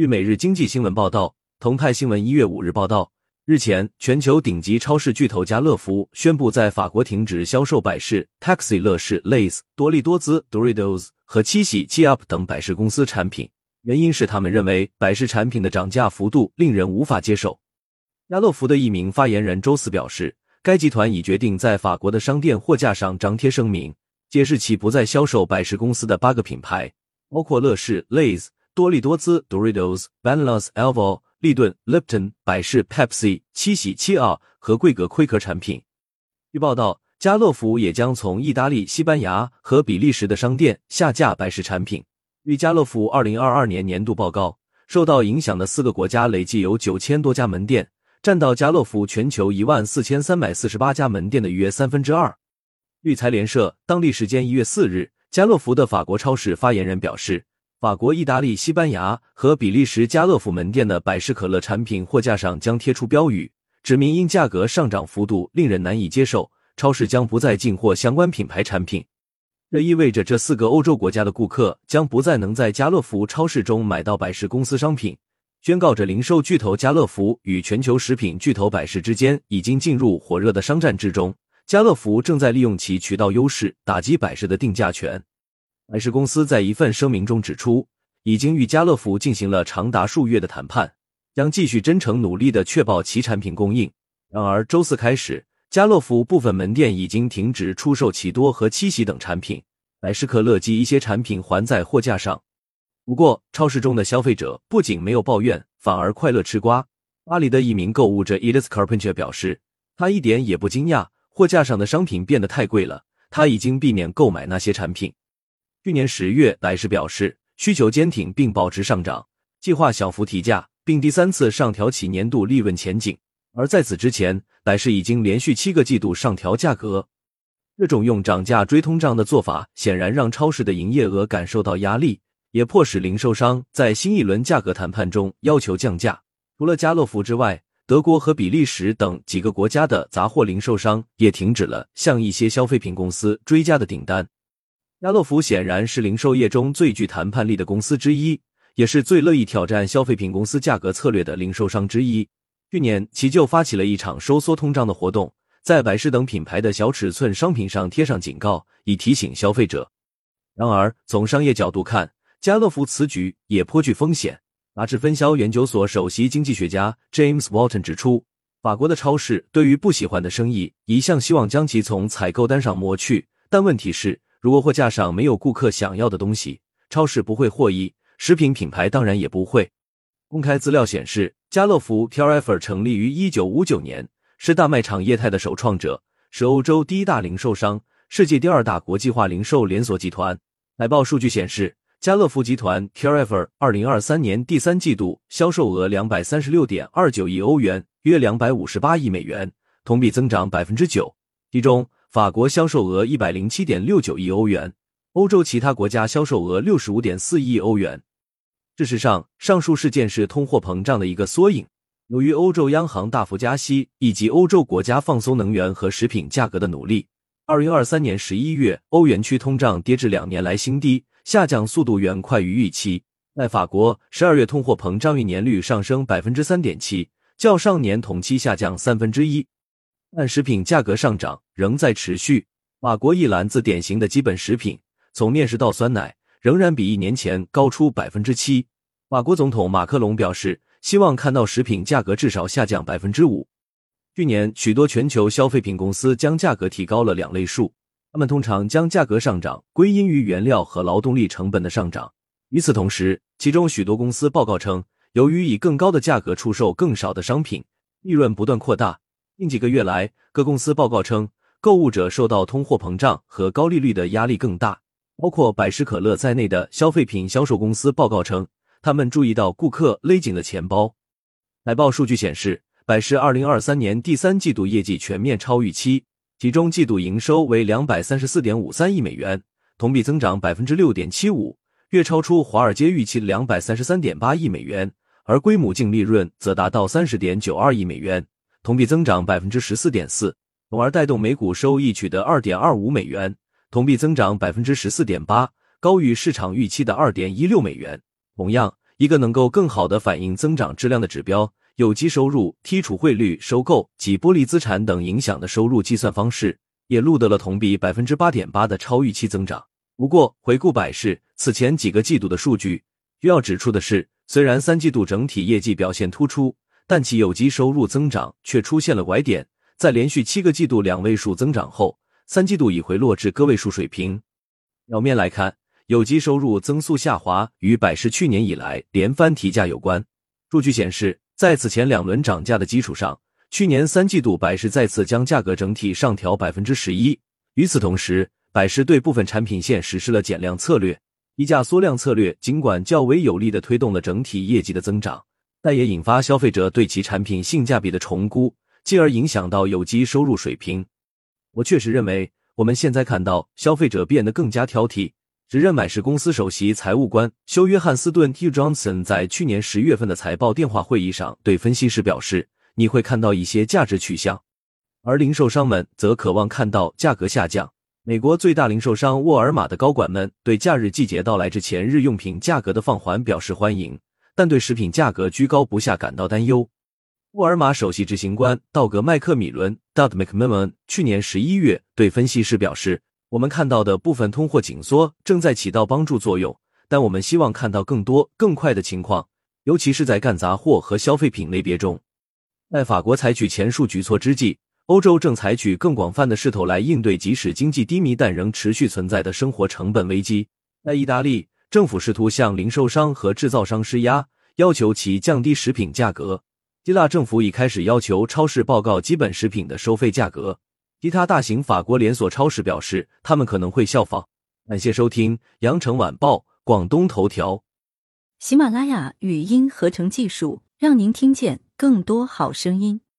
据每日经济新闻报道，澎湃新闻一月五日报道，日前，全球顶级超市巨头家乐福宣布在法国停止销售百事、Taxi 乐事、Lays、多利多滋 Doritos 和七喜七 Up 等百事公司产品，原因是他们认为百事产品的涨价幅度令人无法接受。家乐福的一名发言人周四表示，该集团已决定在法国的商店货架上张贴声明，解释其不再销售百事公司的八个品牌，包括乐事、Lays。多利多滋、Doritos、Banlas、Elvo、利顿、Lipton、百事、Pepsi、七喜、七二和桂格亏壳产品。据报道，家乐福也将从意大利、西班牙和比利时的商店下架百事产品。据家乐福二零二二年年度报告，受到影响的四个国家累计有九千多家门店，占到家乐福全球一万四千三百四十八家门店的约三分之二。据财联社当地时间一月四日，家乐福的法国超市发言人表示。法国、意大利、西班牙和比利时家乐福门店的百事可乐产品货架上将贴出标语，指明因价格上涨幅度令人难以接受，超市将不再进货相关品牌产品。这意味着这四个欧洲国家的顾客将不再能在家乐福超市中买到百事公司商品，宣告着零售巨头家乐福与全球食品巨头百事之间已经进入火热的商战之中。家乐福正在利用其渠道优势打击百事的定价权。百事公司在一份声明中指出，已经与家乐福进行了长达数月的谈判，将继续真诚努力的确保其产品供应。然而，周四开始，家乐福部分门店已经停止出售奇多和七喜等产品，百事可乐及一些产品还在货架上。不过，超市中的消费者不仅没有抱怨，反而快乐吃瓜。巴黎的一名购物者 Elis Carpentier 表示，他一点也不惊讶，货架上的商品变得太贵了，他已经避免购买那些产品。去年十月，百事表示需求坚挺并保持上涨，计划小幅提价，并第三次上调其年度利润前景。而在此之前，百事已经连续七个季度上调价格。这种用涨价追通胀的做法，显然让超市的营业额感受到压力，也迫使零售商在新一轮价格谈判中要求降价。除了家乐福之外，德国和比利时等几个国家的杂货零售商也停止了向一些消费品公司追加的订单。家乐福显然是零售业中最具谈判力的公司之一，也是最乐意挑战消费品公司价格策略的零售商之一。去年，其就发起了一场收缩通胀的活动，在百事等品牌的小尺寸商品上贴上警告，以提醒消费者。然而，从商业角度看，家乐福此举也颇具风险。杂志分销研究所首席经济学家 James Walton 指出，法国的超市对于不喜欢的生意一向希望将其从采购单上抹去，但问题是。如果货架上没有顾客想要的东西，超市不会获益，食品品牌当然也不会。公开资料显示，家乐福 t r f e r 成立于一九五九年，是大卖场业态的首创者，是欧洲第一大零售商，世界第二大国际化零售连锁集团。财报数据显示，家乐福集团 t r f e r 二零二三年第三季度销售额两百三十六点二九亿欧元，约两百五十八亿美元，同比增长百分之九，其中。法国销售额一百零七点六九亿欧元，欧洲其他国家销售额六十五点四亿欧元。事实上，上述事件是通货膨胀的一个缩影。由于欧洲央行大幅加息以及欧洲国家放松能源和食品价格的努力，二零二三年十一月，欧元区通胀跌至两年来新低，下降速度远快于预期。在法国，十二月通货膨胀率年率上升百分之三点七，较上年同期下降三分之一。但食品价格上涨仍在持续。法国一篮子典型的基本食品，从面食到酸奶，仍然比一年前高出百分之七。法国总统马克龙表示，希望看到食品价格至少下降百分之五。去年，许多全球消费品公司将价格提高了两位数。他们通常将价格上涨归因于原料和劳动力成本的上涨。与此同时，其中许多公司报告称，由于以更高的价格出售更少的商品，利润不断扩大。近几个月来，各公司报告称，购物者受到通货膨胀和高利率的压力更大。包括百事可乐在内的消费品销售公司报告称，他们注意到顾客勒紧了钱包。财报数据显示，百事二零二三年第三季度业绩全面超预期，其中季度营收为两百三十四点五三亿美元，同比增长百分之六点七五，略超出华尔街预期的两百三十三点八亿美元，而规模净利润则达到三十点九二亿美元。同比增长百分之十四点四，从而带动每股收益取得二点二五美元，同比增长百分之十四点八，高于市场预期的二点一六美元。同样，一个能够更好的反映增长质量的指标。有机收入、剔除汇率、收购及剥离资产等影响的收入计算方式，也录得了同比百分之八点八的超预期增长。不过，回顾百世此前几个季度的数据，需要指出的是，虽然三季度整体业绩表现突出，但其有机收入增长却出现了拐点，在连续七个季度两位数增长后，三季度已回落至个位数水平。表面来看，有机收入增速下滑与百事去年以来连番提价有关。数据显示。在此前两轮涨价的基础上，去年三季度百事再次将价格整体上调百分之十一。与此同时，百事对部分产品线实施了减量策略，低价缩量策略尽管较为有力的推动了整体业绩的增长，但也引发消费者对其产品性价比的重估，进而影响到有机收入水平。我确实认为，我们现在看到消费者变得更加挑剔。时任百事公司首席财务官休·约翰斯顿 （Hugh Johnson） 在去年十月份的财报电话会议上对分析师表示：“你会看到一些价值取向，而零售商们则渴望看到价格下降。”美国最大零售商沃尔玛的高管们对假日季节到来之前日用品价格的放缓表示欢迎，但对食品价格居高不下感到担忧。沃尔玛首席执行官道格·麦克米伦 （Doug McMillan） 去年十一月对分析师表示。我们看到的部分通货紧缩正在起到帮助作用，但我们希望看到更多、更快的情况，尤其是在干杂货和消费品类别中。在法国采取前述举措之际，欧洲正采取更广泛的势头来应对即使经济低迷但仍持续存在的生活成本危机。在意大利，政府试图向零售商和制造商施压，要求其降低食品价格。希腊政府已开始要求超市报告基本食品的收费价格。其他大型法国连锁超市表示，他们可能会效仿。感谢收听《羊城晚报》广东头条。喜马拉雅语音合成技术，让您听见更多好声音。